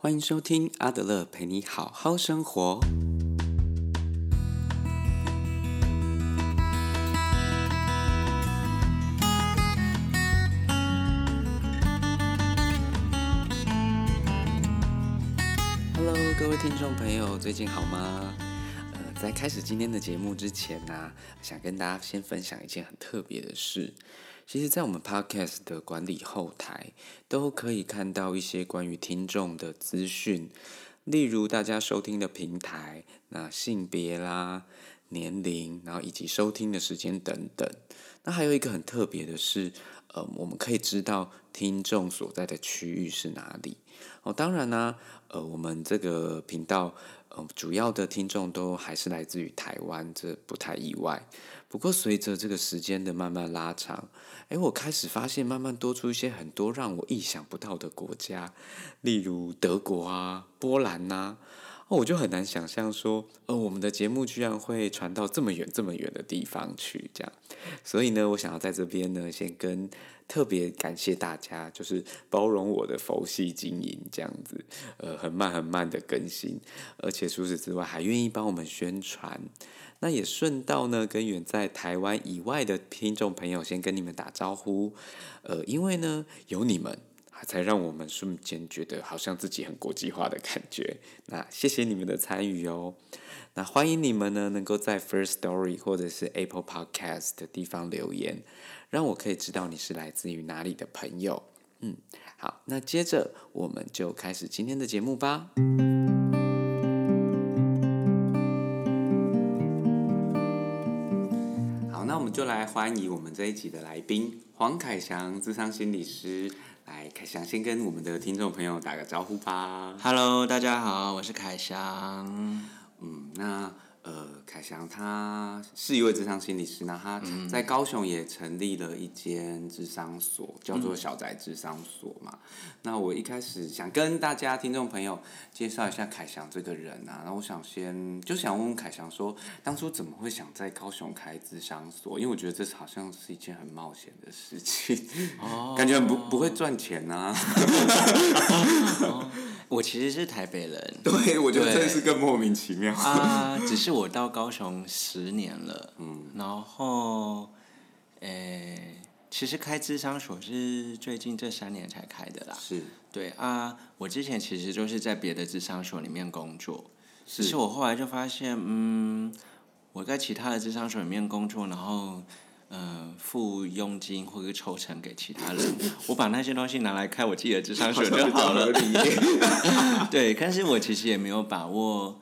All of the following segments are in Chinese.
欢迎收听阿德勒陪你好好生活。Hello，各位听众朋友，最近好吗？呃，在开始今天的节目之前呢、想跟大家先分享一件很特别的事。其实，在我们 Podcast 的管理后台，都可以看到一些关于听众的资讯，例如大家收听的平台、那性别啦、年龄，然后以及收听的时间等等。那还有一个很特别的是，呃，我们可以知道听众所在的区域是哪里。哦，当然呢、呃，我们这个频道，呃，主要的听众都还是来自于台湾，这不太意外。不过随着这个时间的慢慢拉长，诶，我开始发现慢慢多出一些很多让我意想不到的国家，例如德国啊、波兰呐、哦，我就很难想象说，呃，我们的节目居然会传到这么远、这么远的地方去，这样。所以呢，我想要在这边呢，先跟特别感谢大家，就是包容我的佛系经营这样子，呃，很慢很慢的更新，而且除此之外还愿意帮我们宣传。那也顺道呢，跟远在台湾以外的听众朋友先跟你们打招呼，呃，因为呢有你们，才让我们瞬间觉得好像自己很国际化的感觉。那谢谢你们的参与哦。那欢迎你们呢，能够在 First Story 或者是 Apple Podcast 的地方留言，让我可以知道你是来自于哪里的朋友。嗯，好，那接着我们就开始今天的节目吧。就来欢迎我们这一集的来宾黄凯翔，智商心理师。来，凯翔先跟我们的听众朋友打个招呼吧。Hello，大家好，我是凯翔。嗯，那呃，凯翔他是一位智商心理师，那他在高雄也成立了一间智商所，叫做小宅智商所嘛。那我一开始想跟大家听众朋友介绍一下凯翔这个人啊，那我想先就想问问凯翔说，当初怎么会想在高雄开智商所？因为我觉得这好像是一件很冒险的事情，哦 感觉不不会赚钱啊。我其实是台北人 对，我觉得对这是更莫名其妙。啊，只是我到高雄十年了，嗯，然后，诶、其实开智商所是最近这三年才开的啦。是对啊，我之前其实就是在别的智商所里面工作，是只是我后来就发现，嗯，我在其他的智商所里面工作，然后。嗯，付佣金或者抽成给其他人，我把那些东西拿来开我自己的智商税就好了。对，但是我其实也没有把握，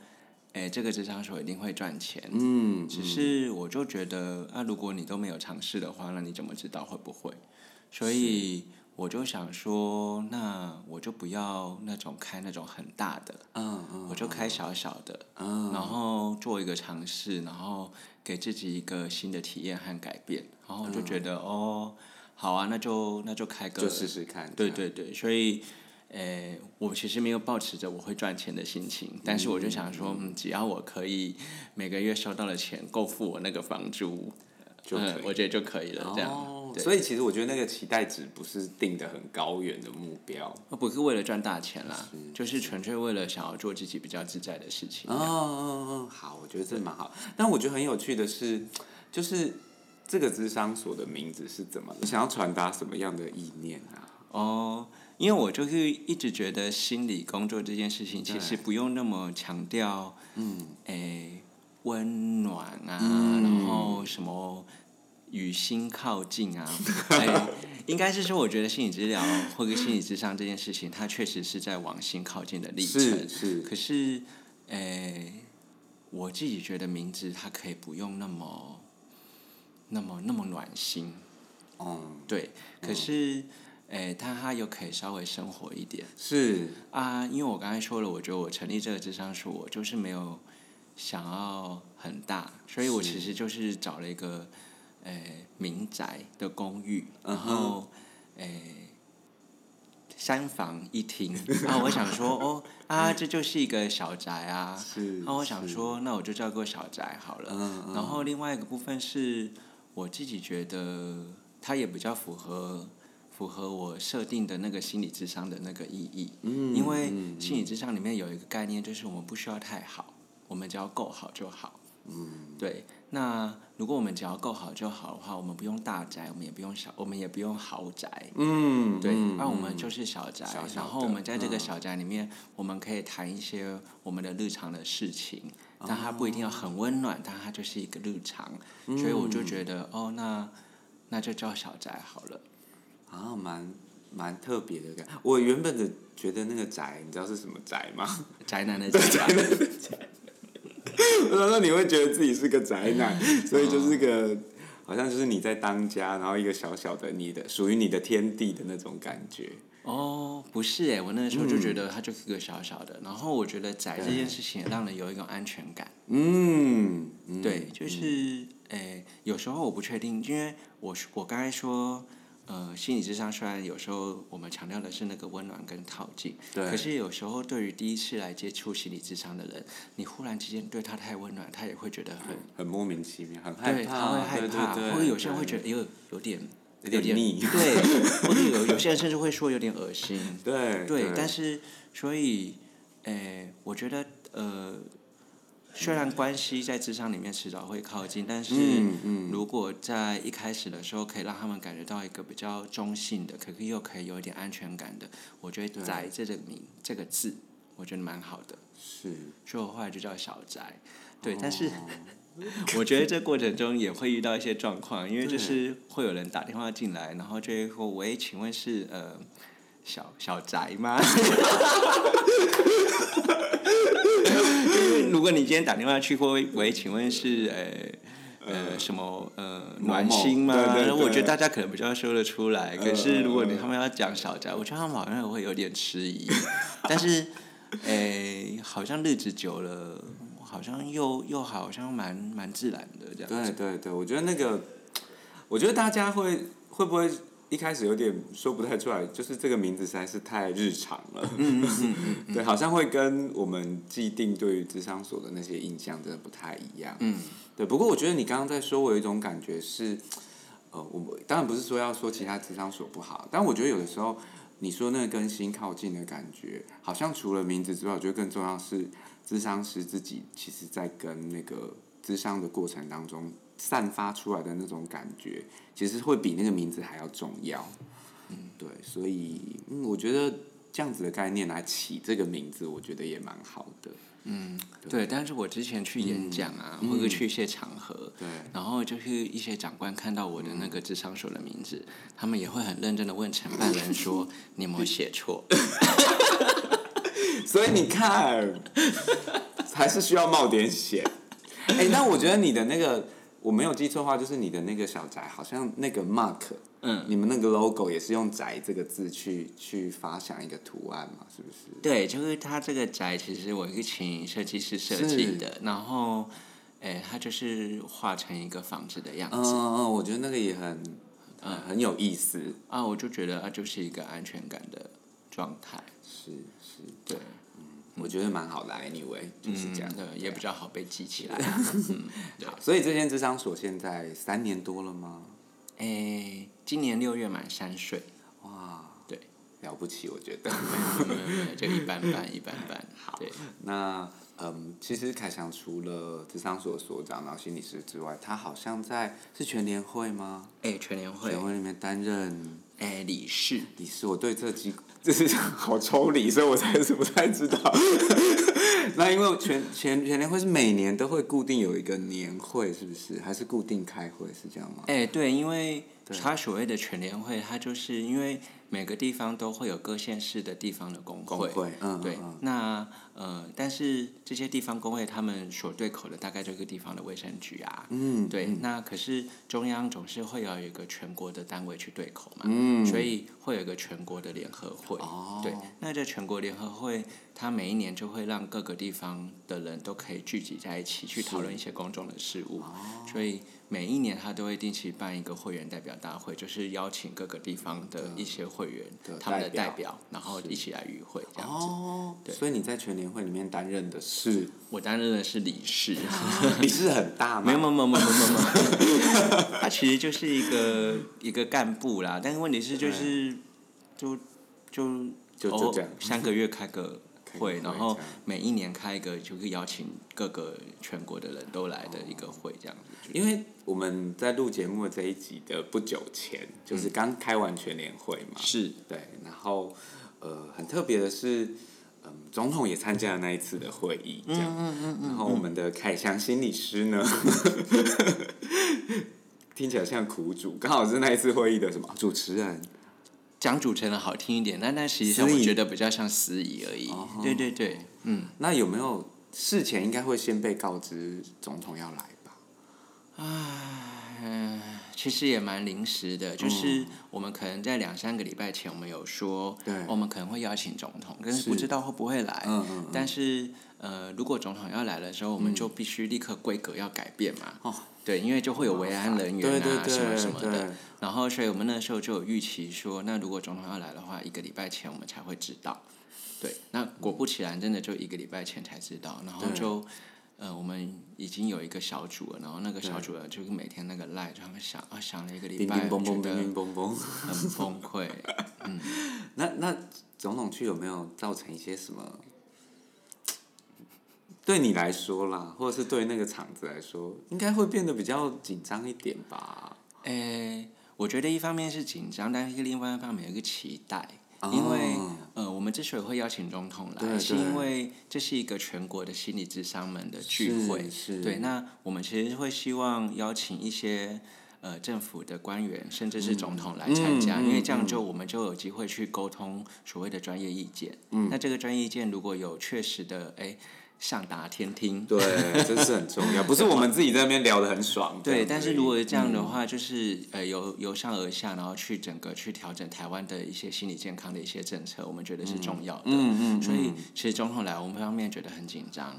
哎，这个智商所一定会赚钱。嗯，只是我就觉得啊，如果你都没有尝试的话，那你怎么知道会不会？所以我就想说，那我就不要那种开那种很大的，嗯嗯，我就开小小的，嗯，然后做一个尝试，然后给自己一个新的体验和改变，然后我就觉得、哦，好啊，那就那就开个就试试看。对对对，所以，呃，我其实没有抱持着我会赚钱的心情，但是我就想说，嗯，只要我可以每个月收到的钱够付我那个房租，就我觉得就可以了，这样。所以其实我觉得那个期待值不是定的很高远的目标。我不是为了赚大钱啦，就是纯粹为了想要做自己比较自在的事情。哦哦哦，好，我觉得这蛮好。但我觉得很有趣的是，就是这个智商所的名字是怎么？你想要传达什么样的意念啊？哦，因为我就是一直觉得心理工作这件事情，其实不用那么强调，嗯，诶，温暖啊，嗯然后什么与心靠近啊，哎，应该是说，我觉得心理治疗或者心理智商这件事情，它确实是在往心靠近的历程。是是，可是，哎，我自己觉得名字它可以不用那么、那么、那么暖心，嗯，对。可是，哎，但它又可以稍微生活一点。是，啊，因为我刚才说了，我觉得我成立这个智商所，我就是没有想要很大，所以我其实就是找了一个呃民宅的公寓，然后呃三房一厅，然后我想说哦啊，这就是一个小宅啊，是。那我想，说，那我就叫做小宅好了。嗯嗯，然后另外一个部分是我自己觉得它也比较符合符合我设定的那个心理智商的那个意义。嗯，因为心理智商里面有一个概念，就是我们不需要太好，我们只要够好就好。嗯，对。那如果我们只要够好就好的话，我们不用大宅，我们也不用小，我们也不用豪宅。嗯，对。那我们就是小宅，然后我们在这个小宅里面，我们可以谈一些我们的日常的事情，但它不一定要很温暖，但它就是一个日常。所以我就觉得，哦，那那就叫小宅好了。啊，蛮蛮特别的感。我原本的觉得那个宅，你知道是什么宅吗？宅男的 宅。我说你会觉得自己是个宅男，所以就是个好像就是你在当家，然后一个小小的你的属于你的天地的那种感觉。哦，不是哎，我那时候就觉得它就是个小小的，然后我觉得宅这件事情让人有一种安全感。嗯，对，就是诶，有时候我不确定，因为我我刚才说。呃，心理智商虽然有时候我们强调的是那个温暖跟靠近，可是有时候对于第一次来接触心理智商的人，你忽然之间对他太温暖，他也会觉得很很莫名其妙，很害怕，他会害怕，或者有些人会觉得有有点有点腻，对，或者有有些人甚至会说有点恶心，对对，但是所以，诶，我觉得呃。虽然关系在智商里面迟早会靠近，但是如果在一开始的时候可以让他们感觉到一个比较中性的，可是又可以有一点安全感的，我觉得“宅”这个名这个字，我觉得蛮好的。是，所以我后来就叫小宅。对，但是 我觉得这过程中也会遇到一些状况，因为就是会有人打电话进来，然后就会说：“喂，请问是呃小小宅吗？” 如果你今天打电话去过，喂，请问是呃呃什么呃暖心吗？我觉得大家可能比较说得出来。可是如果你他们要讲小宅，我觉得他们好像会有点迟疑。但是，诶，好像日子久了，好像又又好像蛮蛮自然的这样。对对对，我觉得那个，我觉得大家会会不会？一开始有点说不太出来，就是这个名字实在是太日常了。嗯嗯嗯 对，好像会跟我们既定对于智商所的那些印象真的不太一样。嗯。对，不过我觉得你刚刚在说，我有一种感觉是，呃，我当然不是说要说其他智商所不好，但我觉得有的时候你说那个跟心靠近的感觉，好像除了名字之外，我觉得更重要是智商师自己其实在跟那个智商的过程当中。散发出来的那种感觉，其实会比那个名字还要重要。嗯，对，所以嗯，我觉得这样子的概念来起这个名字，我觉得也蛮好的。嗯，对。但是我之前去演讲啊，或者去一些场合，对，然后就是一些长官看到我的那个智商手的名字，他们也会很认真的问承办人说：“你有没有写错？” 所以你看，还是需要冒点险。哎，那我觉得你的那个。我没有记错的话，就是你的那个小宅，好像那个 mark，嗯，你们那个 logo 也是用“宅”这个字去去发想一个图案嘛，是不是？对，就是它这个宅，其实我是请设计师设计的，然后，哎，它就是画成一个房子的样子。嗯嗯，我觉得那个也很，嗯，很有意思。啊，我就觉得它就是一个安全感的状态。是是，对。我觉得蛮好的，anyway，就是这样的，也比较好被记起来。好，所以这间智商所现在三年多了吗？诶，今年六月满三岁。哇，对，了不起，我觉得。就一般般，一般般。好，那嗯，其实凯翔除了智商所所长，然后心理师之外，他好像在是全联会吗？诶，全联会。全会里面担任哎理事。理事，我对这几。就是好抽离，所以我才是不太知道。那因为全全全联会是每年都会固定有一个年会，是不是？还是固定开会是这样吗？哎，对，因为他所谓的全联会，他就是因为每个地方都会有各县市的地方的工会，嗯，对，那。呃，但是这些地方工会他们所对口的大概这个地方的卫生局啊，嗯，对，那可是中央总是会有一个全国的单位去对口嘛，嗯，所以会有一个全国的联合会，哦，对，那这全国联合会，它每一年就会让各个地方的人都可以聚集在一起去讨论一些公众的事务，哦，所以每一年他都会定期办一个会员代表大会，就是邀请各个地方的一些会员他们的代表，然后一起来与会这样子，哦，对，所以你在全会里面担任的是，我担任的是理事，理事很大吗？没有没有没有没有没有没有，他其实就是一个一个干部啦，但是问题是就是就就就就这样三个月开个会，然后每一年开一个，就是邀请各个全国的人都来的一个会，这样子。因为我们在录节目的这一集的不久前，就是刚开完全联会嘛，是。对，然后呃，很特别的是，嗯，总统也参加了那一次的会议，这样，然后我们的凯翔心理师呢，听起来像苦主，刚好是那一次会议的什么主持人，讲主持人好听一点，但但实际上我觉得比较像司仪而已。对对对，嗯，那有没有事前应该会先被告知总统要来吧？嗯，其实也蛮临时的，就是我们可能在两三个礼拜前，我们有说，对我们可能会邀请总统，但是是不知道会不会来。嗯嗯嗯但是呃，如果总统要来的时候，我们就必须立刻规格要改变嘛。哦对，因为就会有维安人员啊，对对对什么什么对的。然后，所以我们那时候就有预期说，那如果总统要来的话，一个礼拜前我们才会知道。对，那果不其然，真的就一个礼拜前才知道，然后对就。呃，我们已经有一个小组了，然后那个小组了就是每天那个赖，就他们想啊想了一个礼拜。很崩溃。嗯 那那总统去有没有造成一些什么？对你来说啦，或者是对那个场子来说，应该会变得比较紧张一点吧？诶，我觉得一方面是紧张，但是另外一方面有一个期待，因为们之所以会邀请总统来，对是因为这是一个全国的心理智商们的聚会，是是对，那我们其实会希望邀请一些。呃，政府的官员甚至是总统来参加，嗯嗯因为这样就我们就有机会去沟通所谓的专业意见。嗯那这个专业意见如果有确实的哎上达天听，对，这是很重要，不是我们自己在那边聊得很爽。这对，但是如果是这样的嗯话，就是呃由由上而下，然后去整个去调整台湾的一些心理健康的一些政策，我们觉得是重要的。嗯嗯，所以嗯其实总统来，我们方面觉得很紧张，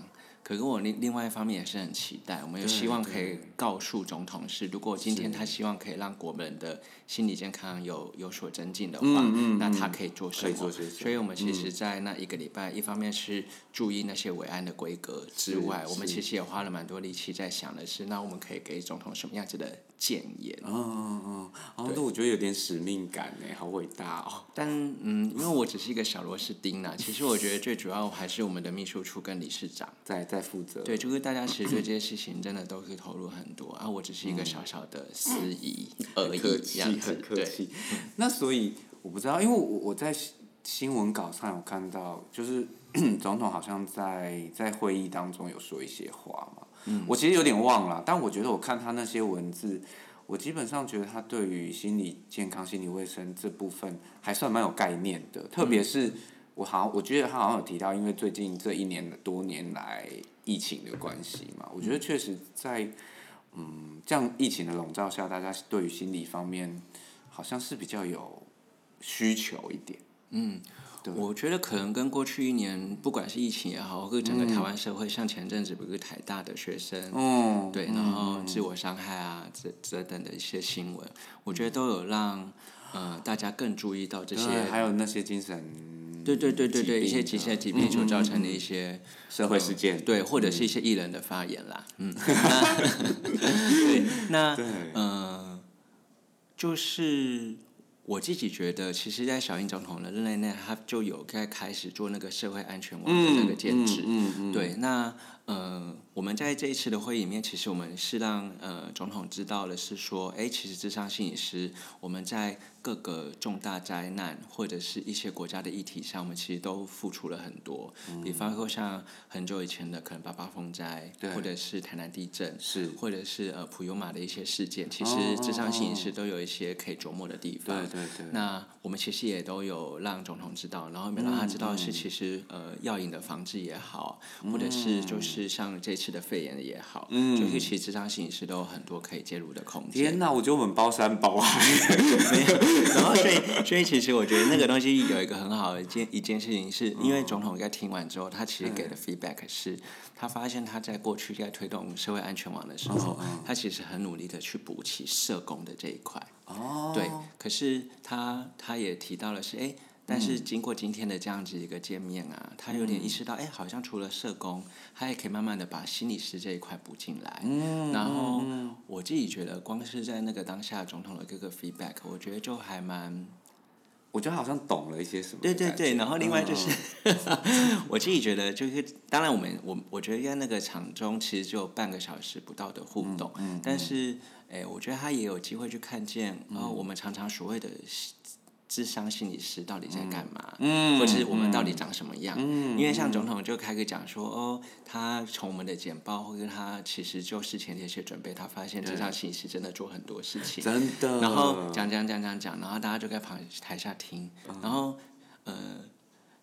可是我另另外一方面也是很期待，我们也希望可以告诉总统是，如果今天他希望可以让国人的心理健康有有所增进的话，嗯嗯那他可以做什么？所以我们其实，在那一个礼拜，一方面是注意那些伟安的规格之外，我们其实也花了蛮多力气在想的是，那我们可以给总统什么样子的建言？嗯嗯嗯，哦，那我觉得有点使命感呢，好伟大哦。但嗯，因为我只是一个小螺丝钉啦，其实我觉得最主要还是我们的秘书处跟理事长。在在负责。对，就是大家其实对这些事情真的都是投入很多啊，我只是一个小小的司仪而已，很客气，这样子很客。气。那所以我不知道，因为我我在新新闻稿上有看到，就是 总统好像在在会议当中有说一些话嘛。嗯我其实有点忘了，但我觉得我看他那些文字，我基本上觉得他对于心理健康、心理卫生这部分还算蛮有概念的，特别是。我好像我觉得他好像有提到，因为最近这一年多年来疫情的关系嘛，我觉得确实在嗯这样疫情的笼罩下，大家对于心理方面好像是比较有需求一点。嗯，对。我觉得可能跟过去一年，不管是疫情也好，或者整个台湾社会，像前阵子不是台大的学生，嗯，对，然后自我伤害啊，这这等的一些新闻，我觉得都有让呃大家更注意到这些对，还有那些精神对对对对对，一些疾急性疾病所造成的嗯嗯。嗯一些社会事件，对，或者是一些艺人的发言啦，嗯，那 对，那对。呃，就是我自己觉得，其实，在小英总统的任内内，他就有在开始做那个社会安全网的那个建制，嗯嗯，对，那呃，我们在这一次的会议里面，其实我们是让呃总统知道的是说，哎，其实智商心理师我们在各个重大灾难或者是一些国家的议题上，我们其实都付出了很多。比方说像很久以前的可能八八风灾，对或者是台南地震，是，或者是呃普悠玛的一些事件，其实哦智商心理师都有一些可以琢磨的地方。对对对，那我们其实也都有让总统知道，然后也让他知道嗯是其实呃药瘾的防治也好，或者是就是像这次的肺炎的也好，嗯。就是其实智商心理师都有很多可以介入的空间。天哪，我觉得我们包山包海，没有，然后所以所以其实我觉得那个东西有一个很好的一件一件事情是，因为总统在听完之后，他其实给的 feedback 是，他发现他在过去在推动社会安全网的时候，他其实很努力的去补齐社工的这一块。哦，对，可是他他也提到了是，哎，但是经过今天的这样子一个见面啊，他有点意识到，哎，好像除了社工，他也可以慢慢的把心理师这一块补进来。嗯。然后我自己觉得，光是在那个当下总统的各个 feedback，我觉得就还蛮我觉得好像懂了一些什么。对对对，然后另外就是，嗯 我自己觉得就是，当然我们我我觉得在那个场中其实只有半个小时不到的互动，嗯但是哎，我觉得他也有机会去看见，然后我们常常所谓的智商心理师到底在干嘛，嗯或是我们到底长什么样？嗯因为像总统就开始讲说，哦，他从我们的简报或者他其实就事前的一些准备，他发现智商心理师真的做很多事情，真的。然后讲讲讲讲讲，然后大家就在旁台下听，嗯然后呃，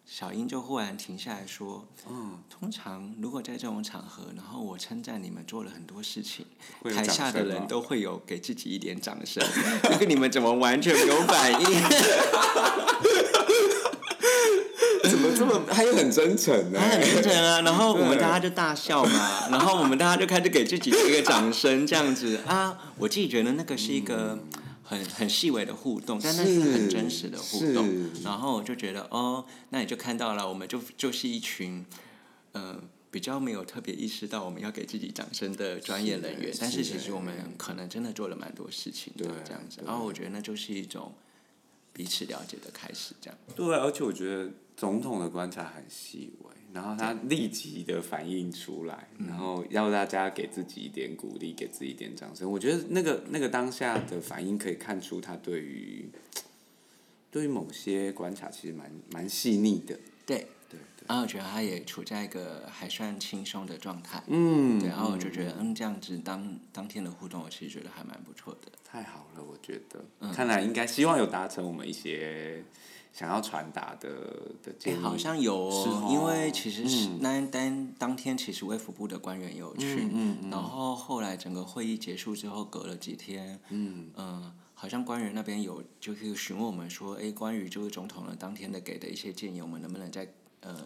小英就忽然停下来说：“嗯通常如果在这种场合，然后我称赞你们做了很多事情，台下的人都会有给自己一点掌声。那个你们怎么完全没有反应？怎么这么，他又很真诚呢？他很真诚啊，然后我们大家就大笑嘛，然后我们大家就开始给自己一个掌声，这样子。啊，我自己觉得那个是一个很很细微的互动，但那是很真实的互动，然后我就觉得哦，那你就看到了，我们就就是一群，呃。比较没有特别意识到我们要给自己掌声的专业人员，是但是是其实我们可能真的做了蛮多事情的对这样子，然后我觉得那就是一种彼此了解的开始，这样。对，而且我觉得总统的观察很细微，然后他立即的反应出来，然后要大家给自己一点鼓励，给自己一点掌声。我觉得那个那个当下的反应可以看出他对于对于某些观察其实蛮蛮细腻的。对，对对，然后我觉得他也处在一个还算轻松的状态，嗯，对，然后我就觉得，嗯，这样子当当天的互动，我其实觉得还蛮不错的。太好了，我觉得，嗯。看来应该希望有达成我们一些想要传达的的哎，建议。好像有是哦，哦因为其实是嗯。那当当天，其实卫福部的官员也有去，嗯嗯嗯。然后后来整个会议结束之后，隔了几天，嗯。嗯，好像官员那边有就是询问我们说，哎，关于就是总统呢当天的给的一些建议，我们能不能再呃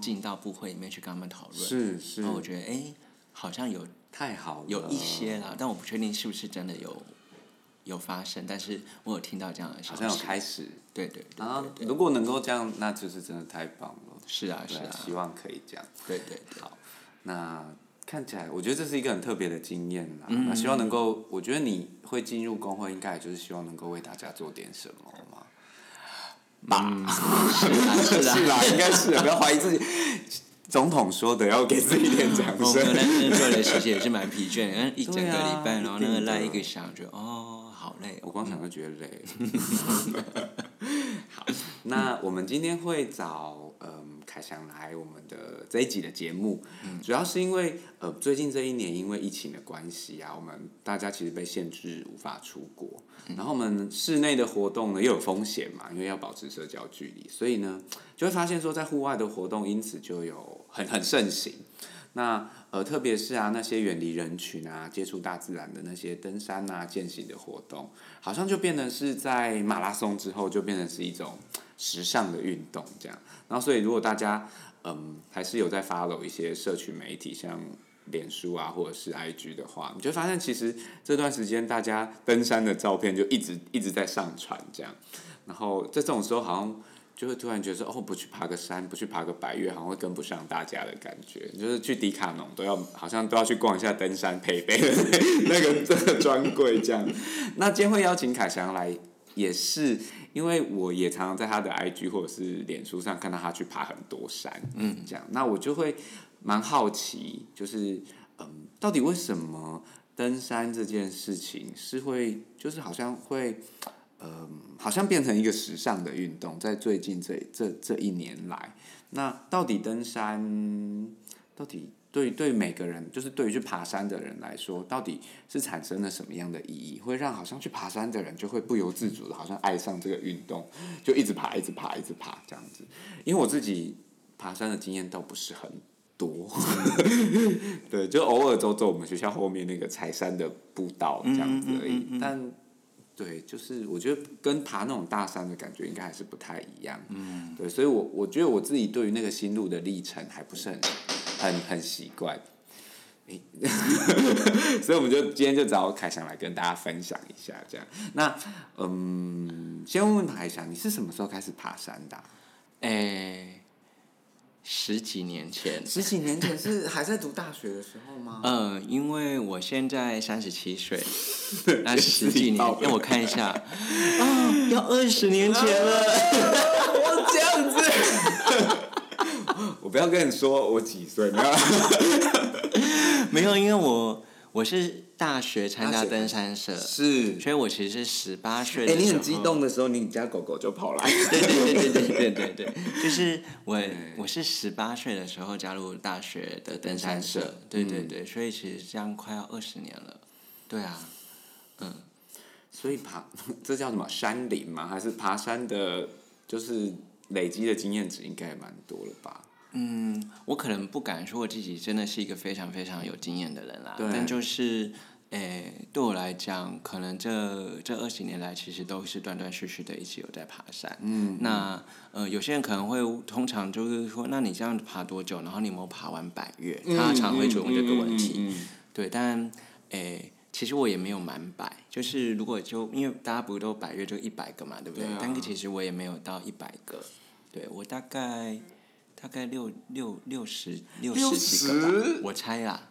进到部会里面去跟他们讨论？哦是是。然后我觉得，哎，好像有太好了，有一些啦，但我不确定是不是真的有有发生，但是我有听到这样的消息。好像有开始。对对对然后如果能够这样，那就是真的太棒了。是啊是啊，啊，希望可以这样。对对好。那看起来，我觉得这是一个很特别的经验啦。嗯那希望能够，我觉得你会进入工会，应该也就是希望能够为大家做点什么嘛。吧，是啦，应该是的，不要怀疑自己。总统说的，要给自己一点掌我们声。那天做的其实也是蛮疲倦的，嗯 一整个礼拜，然后那个一定的赖一个小时，哦好累哦。我光想就觉得累。好，那我们今天会找嗯凯翔来我们的这一集的节目，主要是因为呃最近这一年因为疫情的关系啊，我们大家其实被限制无法出国，然后我们室内的活动呢又有风险嘛，因为要保持社交距离，所以呢就会发现说在户外的活动因此就有很很盛行。那呃，特别是啊，那些远离人群啊、接触大自然的那些登山啊、健行的活动，好像就变得是在马拉松之后，就变成是一种时尚的运动这样。然后，所以如果大家嗯还是有在 follow 一些社群媒体，像脸书啊或者是 IG 的话，你就发现其实这段时间大家登山的照片就一直一直在上传这样。然后在这种时候，好像就会突然觉得说，哦，不去爬个山，不去爬个百越，好像会跟不上大家的感觉。就是去迪卡侬都要，好像都要去逛一下登山配备的 那个这个专柜这样。那今天会邀请凯翔来，也是因为我也常常在他的 IG 或者是脸书上看到他去爬很多山，嗯，这样，那我就会蛮好奇，就是嗯，到底为什么登山这件事情是会，就是好像会。嗯，好像变成一个时尚的运动，在最近这这这一年来，那到底登山，到底对对每个人，就是对于去爬山的人来说，到底是产生了什么样的意义，会让好像去爬山的人就会不由自主的，好像爱上这个运动，就一直爬，一直爬，一直爬这样子。因为我自己爬山的经验倒不是很多，对，就偶尔走走我们学校后面那个柴山的步道这样子而已，但。对，就是我觉得跟爬那种大山的感觉应该还是不太一样。嗯，对，所以我我觉得我自己对于那个心路的历程还不是很很很习惯。所以我们就今天就找凯翔来跟大家分享一下，这样。那嗯，先问问凯翔，你是什么时候开始爬山的啊、诶、十几年前，十几年前是还在读大学的时候吗？嗯，因为我现在三十七岁，那十几年让我看一下，啊，要二十年前了。我这样子，我不要跟你说我几岁，没有。没有，因为我我是大学参加登山社，是，所以我其实是十八岁哎。你很激动的时候，你家狗狗就跑来。对对对对对对对对，就是我我是十八岁的时候加入大学的登山社山社，对对对，所以其实这样快要二十年了，对啊，嗯所以爬 这叫什么山林吗？还是爬山的，就是累积的经验值应该也蛮多了吧？嗯，我可能不敢说我自己真的是一个非常非常有经验的人啦，但就是，诶、对我来讲，可能这这二十年来，其实都是断断续续的一直有在爬山。嗯，那呃，有些人可能会通常就是说，那你这样爬多久？然后你有没有爬完百越？他常会问这个问题。对，但诶、其实我也没有满百，就是如果就因为大家不是都百越就一百个嘛，对不对？对啊但是其实我也没有到一百个，对我大概大概六六六十六十几个吧我猜啦，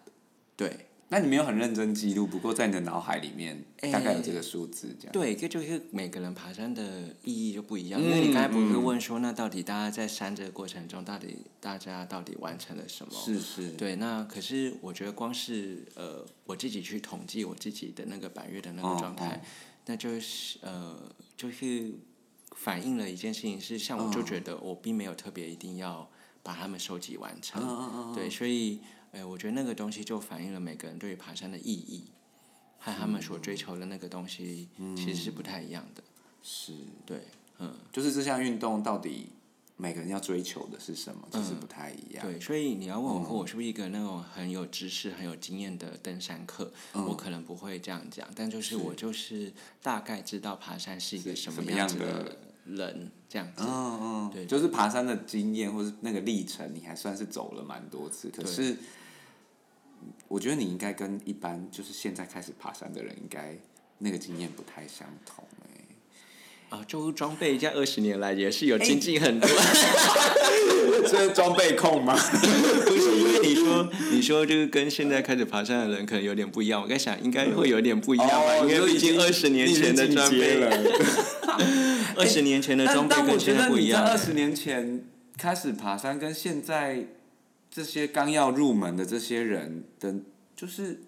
对。那你没有很认真记录，不过在你的脑海里面哎大概有这个数字，这样。对，这就是每个人爬山的意义就不一样。嗯因为你刚才不是嗯问说，那到底大家在山这个过程中，到底大家到底完成了什么？是是。对，那可是我觉得光是呃我自己去统计我自己的那个百月的那个哦状态，哦那就是呃就是反映了一件事情是，像我就嗯觉得我并没有特别一定要把它们收集完成，对，所以呃我觉得那个东西就反映了每个人对于爬山的意义。和他们所追求的那个东西其实是不太一样的，是，对，嗯，就是这项运动到底每个人要追求的是什么，其实不太一样。对，所以你要问我说我是不是一个那种很有知识、很有经验的登山客，我可能不会这样讲，但就是我就是大概知道爬山是一个什什么么样的人，这样子。嗯嗯，对就是爬山的经验或是那个历程，你还算是走了蛮多次。可是，我觉得你应该跟一般就是现在开始爬山的人，应该那个经验不太相同哎、啊，就装备在二十年来也是有精进很多，这是装备控吗？不是因为你说你说就是跟现在开始爬山的人可能有点不一样，我在想应该会有点不一样吧，哦因为毕竟二十年前的装备了，二十年前的装备跟现在不一样。二十年前开始爬山，跟现在这些刚要入门的这些人的，就是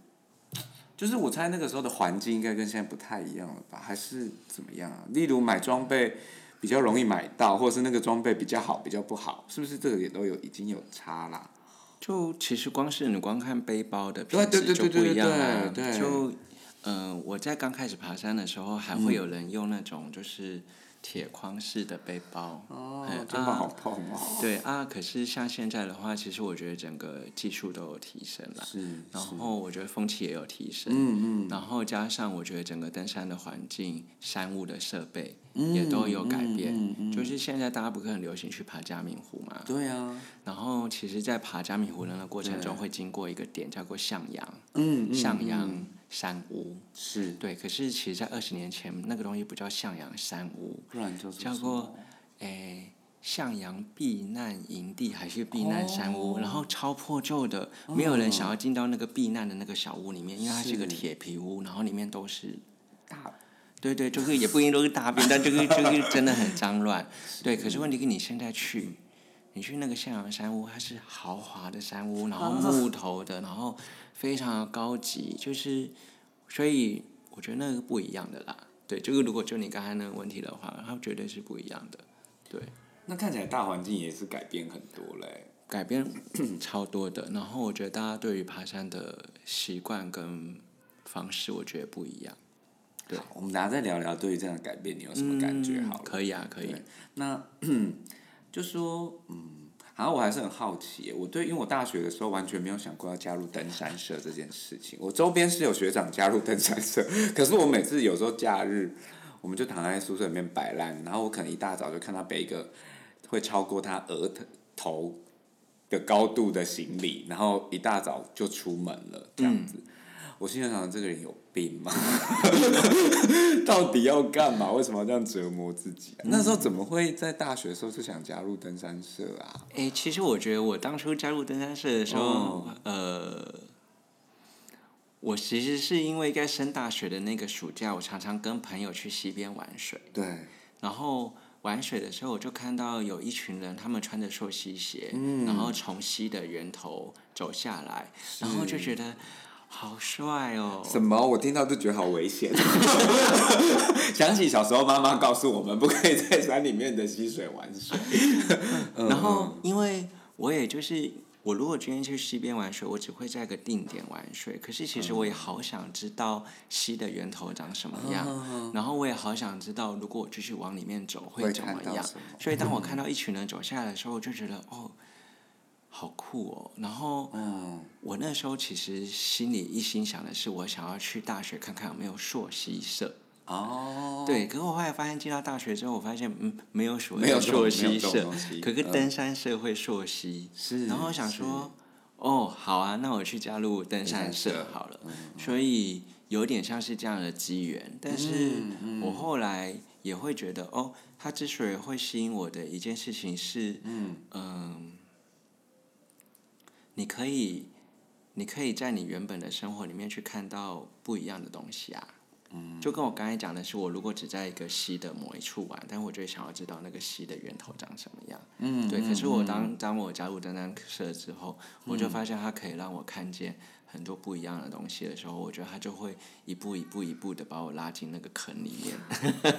就是我猜那个时候的环境应该跟现在不太一样了吧？还是怎么样啊？例如买装备比较容易买到，或者是那个装备比较好，比较不好，是不是这个也都有已经有差啦？就其实光是你光看背包的对对对品质就不对对一样啊。对对就嗯、呃我在刚开始爬山的时候，还会有人用那种就是铁框式的背包。哦哎，肩膀好痛哦。对啊，可是像现在的话，其实我觉得整个技术都有提升了，是，然是。后我觉得风气也有提升，嗯嗯，然后加上我觉得整个登山的环境、山务的设备嗯也都有改变。嗯嗯嗯。就是现在大家不是很流行去爬嘉明湖嘛？对啊，然后其实，在爬嘉明湖的那个过程中，对。会经过一个点叫做向阳，嗯嗯向阳嗯山屋。是，对，可是其实，在二十年前，那个东西不叫向阳山屋，不然就叫做么？诶向阳避难营地还是避难山屋，哦。然后超破旧的，没有人想要进到那个避难的那个小屋里面，因为它是一个铁皮屋，然后里面都是大。对对，就是也不一定都是大便，但就是就是真的很脏乱。对，可是问题是你现在去，你去那个向阳山屋，它是豪华的山屋，然后木头的，然后非常的高级，就是所以我觉得那个不一样的啦。对，这个如果就你刚才那个问题的话，它绝对是不一样的。对，那看起来大环境也是改变很多嘞。改变 超多的。然后我觉得大家对于爬山的习惯跟方式，我觉得不一样。对我们等下再聊聊对于这样的改变你有什么感觉好可以啊，可以。那 就说，嗯，好像我还是很好奇，我对，因为我大学的时候完全没有想过要加入登山社这件事情。我周边是有学长加入登山社，可是我每次有时候假日，我们就躺在宿舍里面摆烂，然后我可能一大早就看他背一个会超过他额头的高度的行李，然后一大早就出门了，这样子。我心里想，这个人有病吗？到底要干嘛？为什么要这样折磨自己、啊？那时候怎么会在大学的时候就想加入登山社啊？诶，其实我觉得我当初加入登山社的时候，哦呃，我其实是因为在升大学的那个暑假，我常常跟朋友去溪边玩水，对，然后玩水的时候，我就看到有一群人，他们穿着溯溪鞋，嗯然后从溪的源头走下来，然后就觉得好帅哦。什么？我听到就觉得好危险。想起小时候妈妈告诉我们，不可以在山里面的溪水玩水。嗯然后，因为我也就是我如果今天去溪边玩水，我只会在一个定点玩水。可是其实我也好想知道溪的源头长什么样，然后我也好想知道，如果我继续往里面走会会怎么样。所以当我看到一群人走下来的时候，我就觉得哦，好酷哦。然后嗯，我那时候其实心里一心想的是，我想要去大学看看有没有溯溪社。哦，对，可是我后来发现进到大学之后，我发现嗯，没有所谓的没有这种溯溪没有这种社，可是嗯。登山社会溯溪，是然后我想说，哦，好啊，那我去加入登山山社社好了，所以有点像是这样的机缘，但是嗯。我后来也会觉得，哦，它之所以会吸引我的一件事情是，嗯。嗯，你可以，你可以在你原本的生活里面去看到不一样的东西啊。嗯就跟我刚才讲的是，我如果只在一个溪的某一处玩，但我就想要知道那个溪的源头长什么样。嗯，对，可是我当嗯当我加入登山社之后，我就发现它可以让我看见很多不一样的东西的时候，我觉得它就会一步一步一步的把我拉进那个坑里面，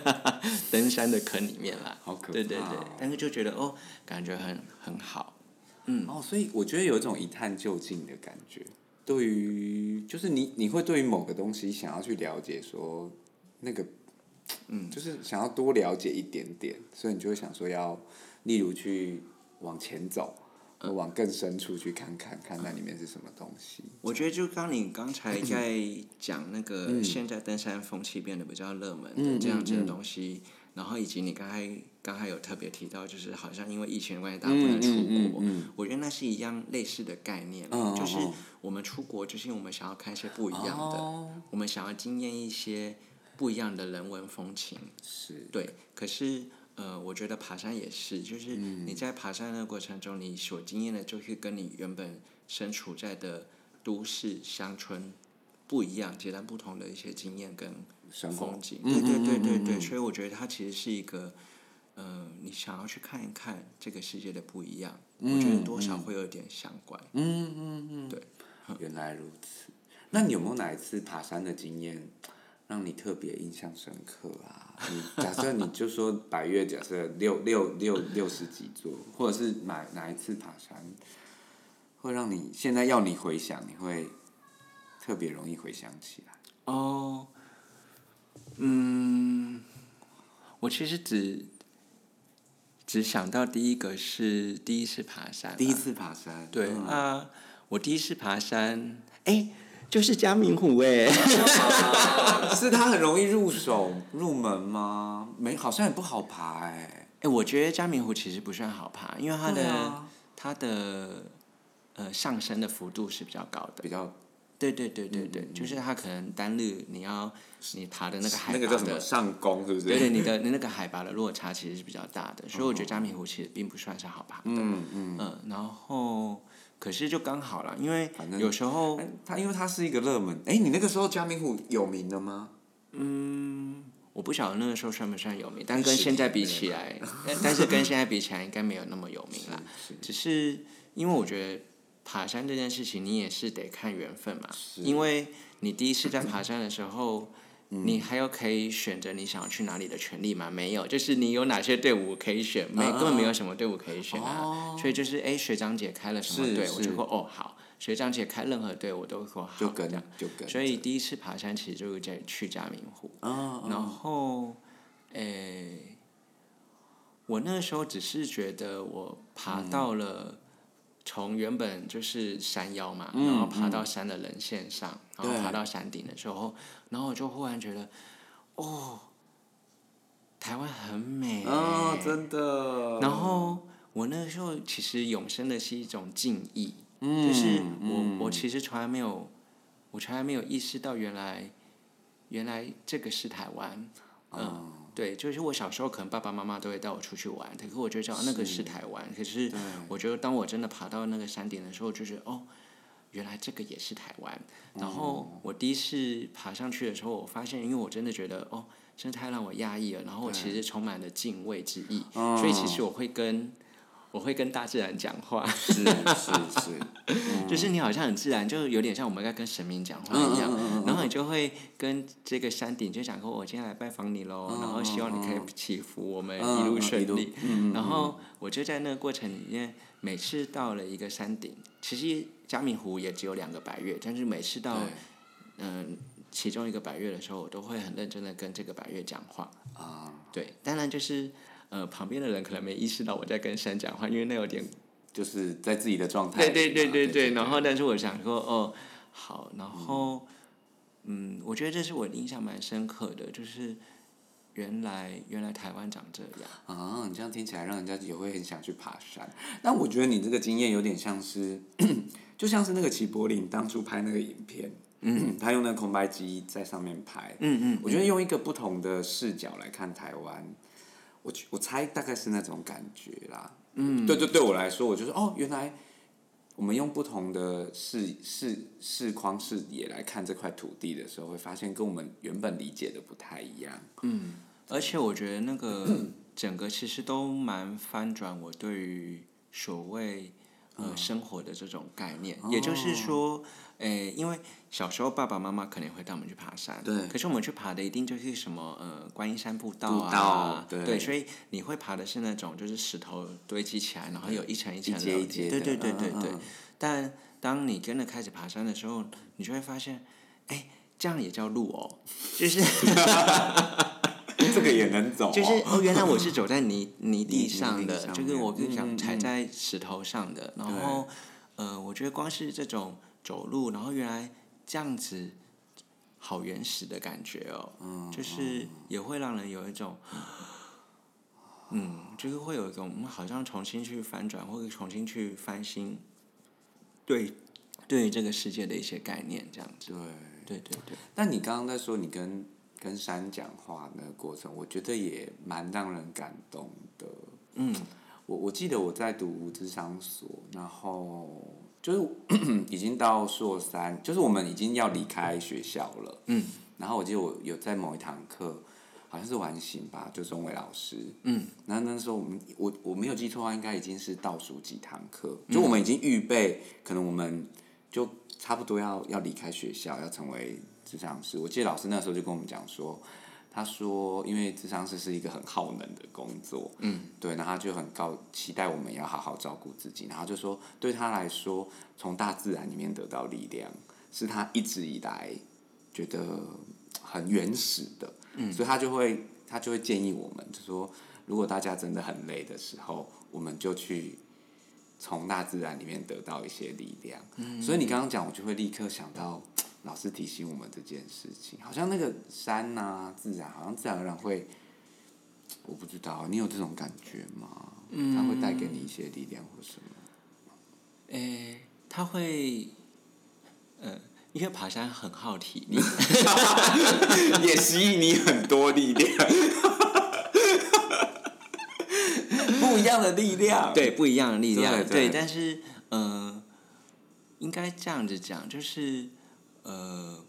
登山的坑里面啦。好可怕、哦。对对对，但是就觉得哦，感觉很很好。哦，所以我觉得有一种一探究竟的感觉。对于，就是你你会对于某个东西想要去了解，说那个，嗯，就是想要多了解一点点，所以你就会想说要，例如去往前走，或往更深处去看看，看那里面是什么东西。我觉得就刚你刚才 在讲那个嗯现在登山风气变得比较热门的嗯这样子的嗯嗯东西，然后以及你刚才刚才有特别提到，就是好像因为疫情的关系，大家不能出国，嗯我觉得那是一样类似的概念，就是嗯我们出国就是因为我们想要看一些不一样的，哦。我们想要经验一些不一样的人文风情，是，对，可是呃，我觉得爬山也是，就是嗯。你在爬山的过程中，你所经验的就是跟你原本身处在的都市乡村不一样，截然不同的一些经验跟风景。嗯对对嗯对对对，所以我觉得它其实是一个。呃，你想要去看一看这个世界的不一样，我觉得多少会有点相关。嗯嗯嗯，对，原来如此。那你有没有哪一次爬山的经验，让你特别印象深刻啊？你假设你就说百越，假设六六六六十几座，或者是哪哪一次爬山，会让你现在要你回想，你会特别容易回想起来。哦，嗯，我其实只只想到第一个是第一次爬山啊，第一次爬山，对嗯。啊，我第一次爬山，哎，就是嘉明湖哎，是它很容易入手入门吗？没，好像也不好爬哎、哎，我觉得嘉明湖其实不算好爬，因为它的、啊。它的呃上升的幅度是比较高的。比。较对对对对对，就是它可能单日你要你爬的那个海拔那个叫什么的，上攻，是不是？对对，你的你那个海拔的落差其实是比较大的，所以我觉得加明湖其实并不算是好爬的。嗯嗯。嗯，然后可是就刚好了，因为有时候哎它因为它是一个热门，哎，你那个时候加明湖有名的吗？嗯，我不晓得那个时候算不算有名，但跟现在比起来，但但是跟现在比起来应该没有那么有名啦。只是因为我觉得爬山这件事情，你也是得看缘分嘛。因为你第一次在爬山的时候，嗯你还有可以选择你想要去哪里的权利吗？没有，就是你有哪些队伍可以选，没根本没有什么队伍可以选啊。所以就是哎，学长姐开了什么是队，我就是说哦好，学长姐开任何队我都会说好就跟这样。就跟。所以第一次爬山其实就是在去嘉明湖。啊，然后，诶、我那时候只是觉得我爬到了从原本就是山腰嘛，嗯然后爬到山的人线上，然后爬到山顶的时候，然后我就忽然觉得，哦，台湾很美、啊，真的。然后我那时候其实永生的是一种敬意，就是我我其实从来没有，我从来没有意识到原来，原来这个是台湾，嗯，对，就是我小时候可能爸爸妈妈都会带我出去玩，可是我就知道那个是台湾，可是我觉得当我真的爬到那个山顶的时候，就是哦，原来这个也是台湾。然后我第一次爬上去的时候，我发现，因为我真的觉得哦，真的太让我压抑了，然后我其实充满了敬畏之意，所以其实我会跟。我会跟大自然讲话，是是是，就是你好像很自然，就有点像我们在跟神明讲话一样，然后你就会跟这个山顶就讲说，我今天来拜访你喽，然后希望你可以祈福我们一路顺利。然后我就在那个过程里面，每次到了一个山顶，其实嘉明湖也只有两个白月，但是每次到嗯其中一个百月的时候，我都会很认真的跟这个百月讲话。啊。对，当然就是。呃，旁边的人可能没意识到我在跟山讲话，因为那有点就是在自己的状态。对对对对对。然后，但是我想说，哦，好，然后，嗯，我觉得这是我印象蛮深刻的，就是原来原来台湾长这样。啊，你这样听起来，让人家也会很想去爬山。但我觉得你这个经验有点像是，就像是那个齐柏林当初拍那个影片，嗯，他用那个空白机在上面拍，嗯嗯，我觉得用一个不同的视角来看台湾。我我猜大概是那种感觉啦，嗯，对对，对我来说，我就是哦，原来我们用不同的视视视框视野来看这块土地的时候，会发现跟我们原本理解的不太一样。嗯，而且我觉得那个 整个其实都蛮翻转我对于所谓呃生活的这种概念，也就是说。诶，因为小时候爸爸妈妈可能会带我们去爬山，对。可是我们去爬的一定就是什么呃观音山步道啊，对。所以你会爬的是那种就是石头堆积起来，然后有一层一层的，对对对对对。但当你真的开始爬山的时候，你就会发现，哎，这样也叫路哦，就是。这个也能走。就是哦，原来我是走在泥 泥地上的，就是我跟你讲踩在石头上的，然后呃，我觉得光是这种。走路，然后原来这样子，好原始的感觉哦，嗯就是也会让人有一种，嗯，就是会有一种好像重新去翻转或者重新去翻新，对，对于这个世界的一些概念这样子。对，对对对。那你刚刚在说你跟跟山讲话那个过程，我觉得也蛮让人感动的。嗯，我我记得我在读智商所，然后。就是 已经到硕三，就是我们已经要离开学校了。嗯。然后我记得我有在某一堂课，好像是完形吧，就钟伟老师。嗯。然后那时候我们，我我没有记错的话，应该已经是倒数几堂课，就我们已经预备，可能我们就差不多要要离开学校，要成为智商师。我记得老师那时候就跟我们讲说。他说：“因为智商师是一个很耗能的工作，嗯，对，然后他就很高期待我们要好好照顾自己，然后就说对他来说，从大自然里面得到力量是他一直以来觉得很原始的，嗯，所以他就会他就会建议我们，就说如果大家真的很累的时候，我们就去从大自然里面得到一些力量。嗯，所以你刚刚讲，我就会立刻想到。”老师提醒我们这件事情，好像那个山呐，自然好像自然而然会，我不知道，你有这种感觉吗？嗯，它会带给你一些力量或什么？诶，它会，呃，因为爬山很耗体力，也吸引你很多力量，不一样的力量，对，不一样的力量，对，但是，呃，应该这样子讲，就是。呃，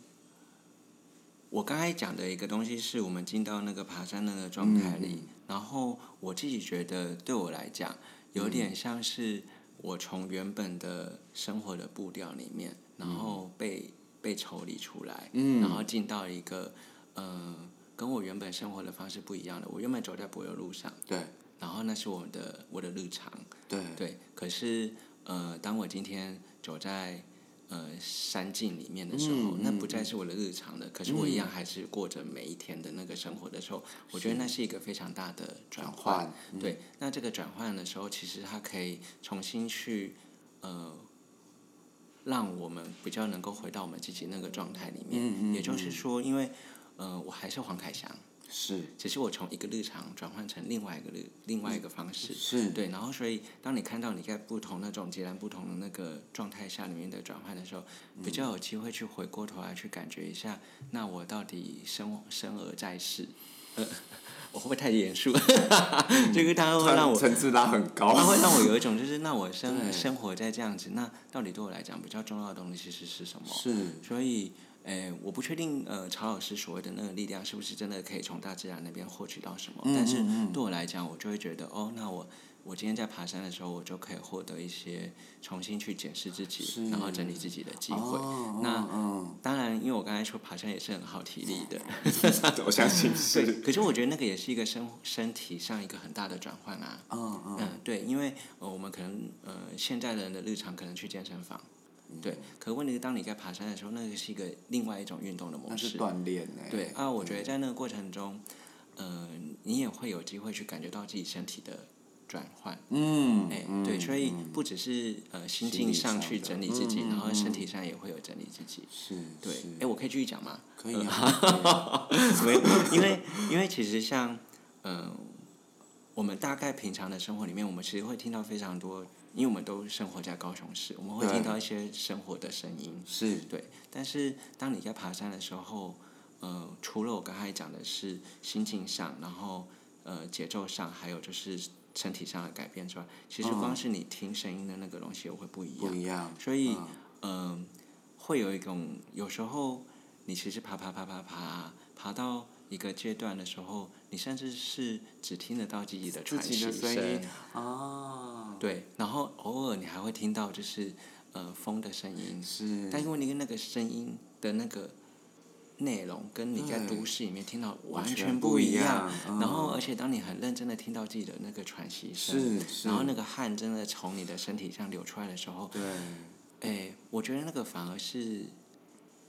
我刚才讲的一个东西是我们进到那个爬山那个状态里，然后我自己觉得对我来讲，有点像是我从原本的生活的步调里面，然后被被抽离出来，嗯然后进到一个呃跟我原本生活的方式不一样的。我原本走在柏油路上，对，然后那是我的我的日常，对对。可是呃，当我今天走在呃，山径里面的时候，那不再是我的日常了。可是我一样还是过着每一天的那个生活的时候，我觉得那是一个非常大的转换。对，那这个转换的时候，其实它可以重新去呃，让我们比较能够回到我们自己那个状态里面。也就是说，因为呃，我还是黄凯翔，是只是我从一个日常转换成另外一个日另外一个方式。是，对，然后所以当你看到你在不同那种截然不同的那个状态下里面的转换的时候，比较有机会去回过头来去感觉一下，那我到底生生而在世，呃，我会不会太严肃？这 个它会让我层次拉很高，它会让我有一种就是，那我生生活在这样子，那到底对我来讲比较重要的东西是是什么？是所以，诶，我不确定，呃，曹老师所谓的那个力量是不是真的可以从大自然那边获取到什么？嗯但是对我来讲，我就会觉得，哦，那我我今天在爬山的时候，我就可以获得一些重新去检视自己，然后整理自己的机会。哦那嗯当然，因为我刚才说爬山也是很耗体力的，嗯，我相信对。是，可是我觉得那个也是一个身身体上一个很大的转换啊。嗯嗯嗯，对，因为呃，我们可能呃，现在人的日常可能去健身房，嗯对。可问题是，当你在爬山的时候，那个是一个另外一种运动的模式。那是锻炼呢，对啊，我觉得在那个过程中，呃，你也会有机会去感觉到自己身体的转换。嗯，哎、嗯对，所以嗯不只是呃心境上去整理自己，嗯然后嗯身体上也会有整理自己。是，对是，哎，我可以继续讲吗？可以啊，没有，因为因为其实像嗯、呃我们大概平常的生活里面，我们其实会听到非常多，因为我们都生活在高雄市，我们会听到一些生活的声音。是，对，但是当你在爬山的时候，呃，除了我刚才讲的是心境上，然后呃节奏上，还有就是身体上的改变之外，其实嗯光是你听声音的那个东西也会不一样不。一样，所以嗯嗯、会有一种有时候你其实爬爬爬爬爬爬到一个阶段的时候，你甚至是只听得到自己的喘息声对，然后偶尔你还会听到就是呃风的声音，是，但因为那个那个声音的那个内容跟你在都市里面听到完全全不一一样，样。然后嗯而且当你很认真的听到自己的那个喘息声，然后那个汗真的从你的身体上流出来的时候，对，哎，我觉得那个反而是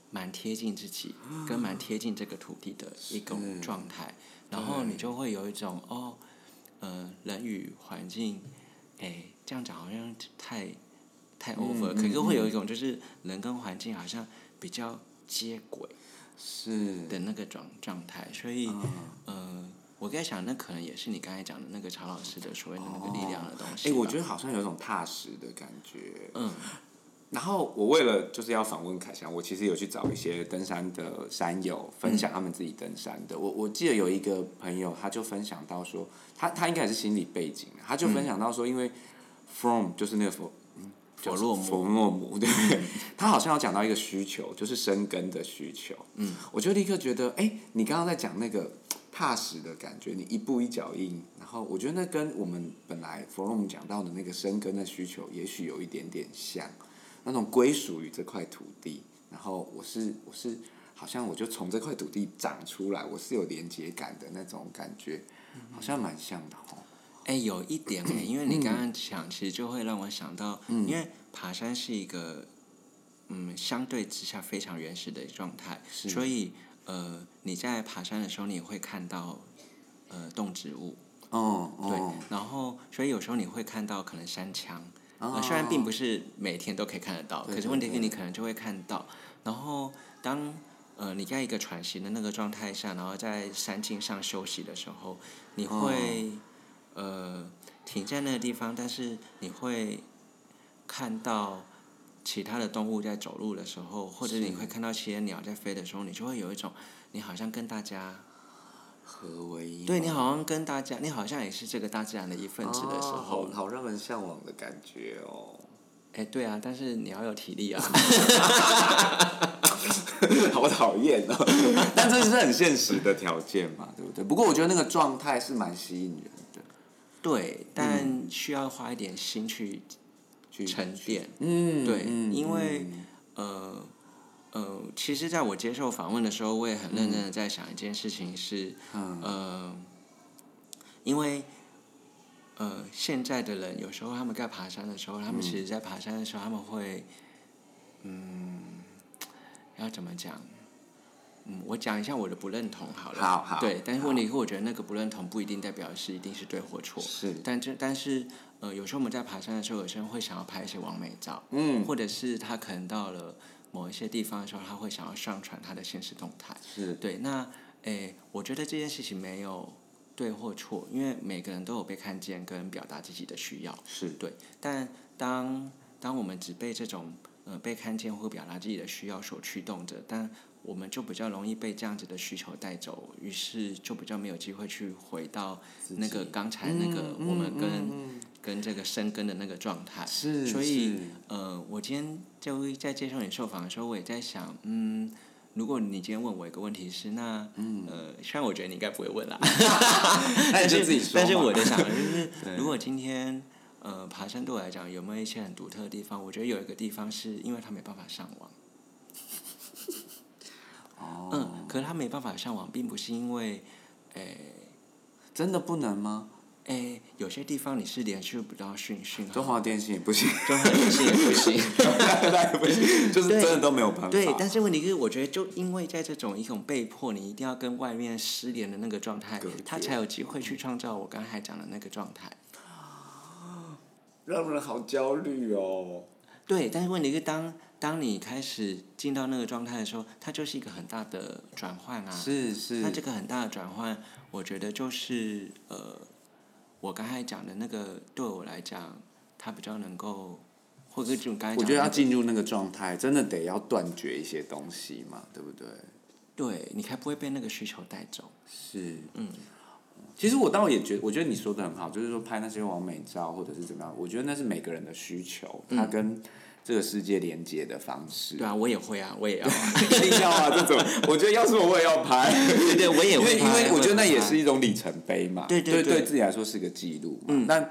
蛮贴近自己，跟蛮贴近这个土地的一种是状态，然后你就会有一种哦，呃，人与环境，哎，这样讲好像太太 over，、嗯可是会有嗯一种就是人跟环境好像比较接轨是。的那个状状态，所以、嗯呃，我在想，那可能也是你刚才讲的那个曹老师的所谓的那个力量的东西哎，吧。我觉得好像有一种踏实的感觉。嗯然后我为了就是要访问凯翔，我其实有去找一些登山的山友分享他们自己登山的。我我记得有一个朋友，他就分享到说，他他应该也是心理背景，他就分享到说，因为 from 就是那个佛。嗯佛洛姆佛洛姆，对，他好像有讲到一个需求，就是生根的需求。嗯，我就立刻觉得，哎，你刚刚在讲那个踏实的感觉，你一步一脚印，然后我觉得那跟我们本来佛洛姆讲到的那个生根的需求，也许有一点点像，那种归属于这块土地，然后我是我是好像我就从这块土地长出来，我是有连接感的那种感觉，好像蛮像的哦。哎，有一点哎，因为你刚刚讲，其实就会让我想到，嗯因为爬山是一个，嗯，相对之下非常原始的状态，所以呃，你在爬山的时候，你也会看到呃动植物，哦对哦，，然后所以有时候你会看到可能山枪，哦呃，虽然并不是每天都可以看得到，对可是问题是你可能就会看到。然后当呃你在一个喘息的那个状态下，然后在山径上休息的时候，你哦会、呃停在那个地方，但是你会看到其他的动物在走路的时候，或者你会看到其他鸟在飞的时候，你就会有一种你好像跟大家。合为一。对你好像跟大家，你好像也是这个大自然的一份子的时哦候，好好让人向往的感觉哦。哎，对啊，但是你要有体力啊。好讨厌哦！但这是很现实的条件嘛，对不对？不过我觉得那个状态是蛮吸引人的，对，但需要花一点心去去沉淀。嗯，对嗯因为嗯呃呃，其实在我接受访问的时候，我也很认真的在想一件事情是，嗯呃，因为呃现在的人有时候他们在爬山的时候，他们其实在爬山的时候，他们会，嗯，要怎么讲？嗯，我讲一下我的不认同好了。好好对，但是问好题是，我觉得那个不认同不一定代表是一定是对或错。是，但这但是呃，有时候我们在爬山的时候，有些人会想要拍一些完美照，嗯，或者是他可能到了某一些地方的时候，他会想要上传他的现实动态。是，对，那诶，我觉得这件事情没有对或错，因为每个人都有被看见跟表达自己的需要。是对，但当当我们只被这种呃被看见或表达自己的需要所驱动着，但我们就比较容易被这样子的需求带走，于是就比较没有机会去回到那个刚才那个我们跟、跟这个生根的那个状态。是所以呃，我今天就在接受你受访的时候，我也在想，嗯。如果你今天问我一个问题是，那、呃，虽然我觉得你应该不会问啦 那你就自己说但是我在想的就是，如果今天呃爬山对我来讲有没有一些很独特的地方？我觉得有一个地方是因为它没办法上网。哦，嗯，可是它没办法上网，并不是因为，诶、真的不能吗？诶、有些地方你是连续不到讯讯号，中华电信也不行，中华电信也不行。那也不行，就是真的都没有办法。对，但是问题是，我觉得就因为在这种一种被迫，你一定要跟外面失联的那个状态他才有机会去创造我刚才讲的那个状态。让人好焦虑哦。对，但是问题是当，当你开始进到那个状态的时候，它就是一个很大的转换啊。是是。那这个很大的转换，我觉得就是呃，我刚才讲的那个，对我来讲，它比较能够，或者这种刚才我觉得要进入那个状态，真的得要断绝一些东西嘛，对不对？对你才不会被那个需求带走。是。嗯。其实我倒也觉得，我觉得你说的很好，就是说拍那些完美照或者是怎么样，我觉得那是每个人的需求，他跟这个世界连接的方式。对啊，我也会啊，我也要、啊。一定要啊！这种，我觉得要是我，我也要拍。对对，我也会因为因为我觉得那也。是一种里程碑嘛，对对对对自己来说是个记录嘛。嗯但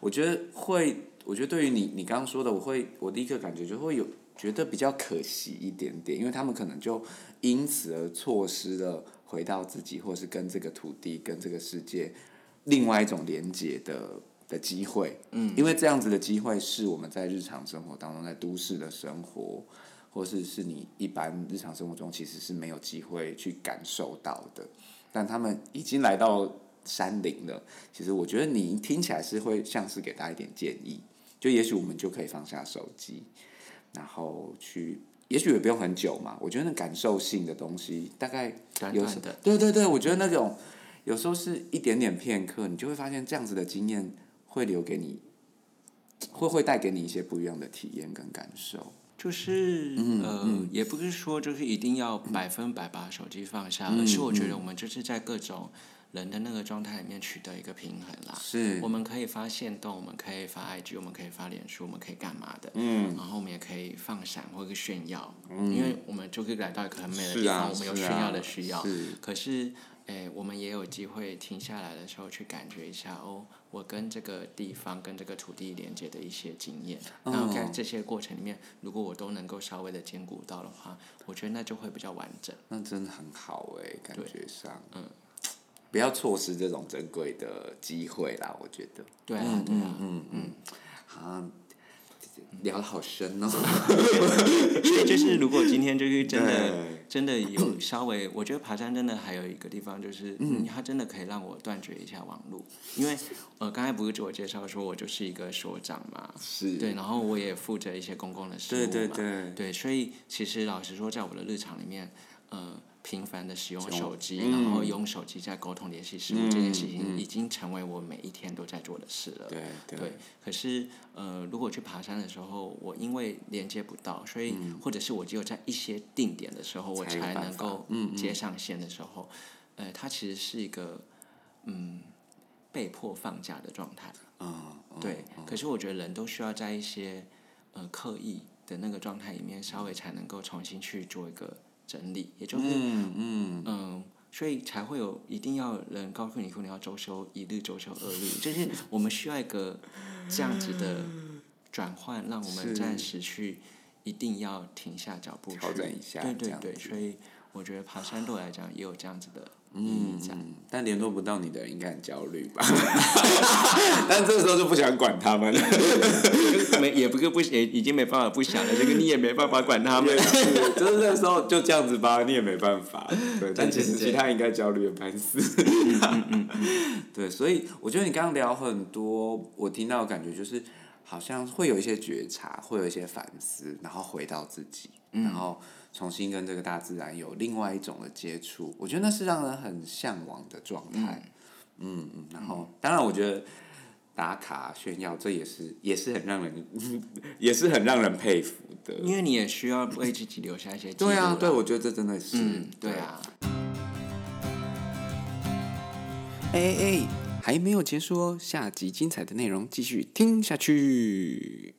我觉得会，我觉得对于你你刚刚说的，我会我第一个感觉就会有觉得比较可惜一点点，因为他们可能就因此而错失了回到自己，或是跟这个土地、跟这个世界另外一种连接的的机会。嗯因为这样子的机会是我们在日常生活当中，在都市的生活，或是是你一般日常生活中其实是没有机会去感受到的。但他们已经来到山林了，其实我觉得你听起来是会像是给大家一点建议，就也许我们就可以放下手机，然后去，也许也不用很久嘛。我觉得那感受性的东西，大概有时短短的，对对对，我觉得那种有时候是一点点片刻，你就会发现这样子的经验会留给你，会会带给你一些不一样的体验跟感受。就是、嗯呃，嗯也不是说就是一定要百分百把手机放下，嗯而是我觉嗯得我们就是在各种人的那个状态里面取得一个平衡啦。是我，们可以发现动，我们可以发 IG，我们可以发脸书，我们可以干嘛的？嗯，然后我们也可以放闪或者炫耀，因为我们就可以来到一个很美的地方，啊，我们有炫耀的需要。是可是，诶，我们也有机会停下来的时候去感觉一下哦，我跟这个地方、跟这个土地连接的一些经验。然后在哦这些过程里面，如果我都能够稍微的兼顾到的话，我觉得那就会比较完整。那真的很好哎、感对觉上，嗯，不要错失这种珍贵的机会啦，我觉得。对啊，嗯对啊。嗯嗯，啊，聊的好深哦。所以就是，如果今天就是真的真的有稍微，我觉得爬山真的还有一个地方就是，嗯，它真的可以让我断绝一下网络，因为呃，刚才不是自我介绍说我就是一个所长嘛，是。对，然后我也负责一些公共的事务对嘛，对对。对，所以其实老实说，在我的日常里面，呃，频繁的使用手机，嗯然后用手机在沟通联系事物、嗯这件事情，嗯已经成为我每一天都在做的事了。对对对，可是呃，如果去爬山的时候，我因为连接不到，所以、或者是我只有在一些定点的时候，我嗯才能够接上线的时候，呃，它其实是一个嗯被迫放假的状态。嗯。嗯对，可是我觉得人都需要在一些呃刻意的那个状态里面，稍微才能够重新去做一个整理，也就是嗯嗯。嗯，所以才会有一定要人告诉你说你要周休一日、周休二日，就是我们需要一个这样子的转换，让我们暂时去一定要停下脚步去调整一下对对对，所以我觉得爬山对我来讲也有这样子的嗯，但联络不到你的人应该很焦虑吧？但这个时候就不想管他们了。没也不是不也已经没办法不想了，这个你也没办法管他们。就是那时候就这样子吧，你也没办法。对，但其实其他应该焦虑的半死。对，所以我觉得你刚刚聊很多，我听到的感觉就是，好像会有一些觉察，会有一些反思，然后回到自己，然后重新跟这个大自然有另外一种的接触。我觉得那是让人很向往的状态。嗯嗯，然后当然，我觉得打卡炫耀，这也是也是很让人 也是很让人佩服的。因为你也需要为自己留下一些记录对啊，啦对，我觉得这真的是，嗯，对啊。哎哎哎，还没有结束哦，下集精彩的内容继续听下去。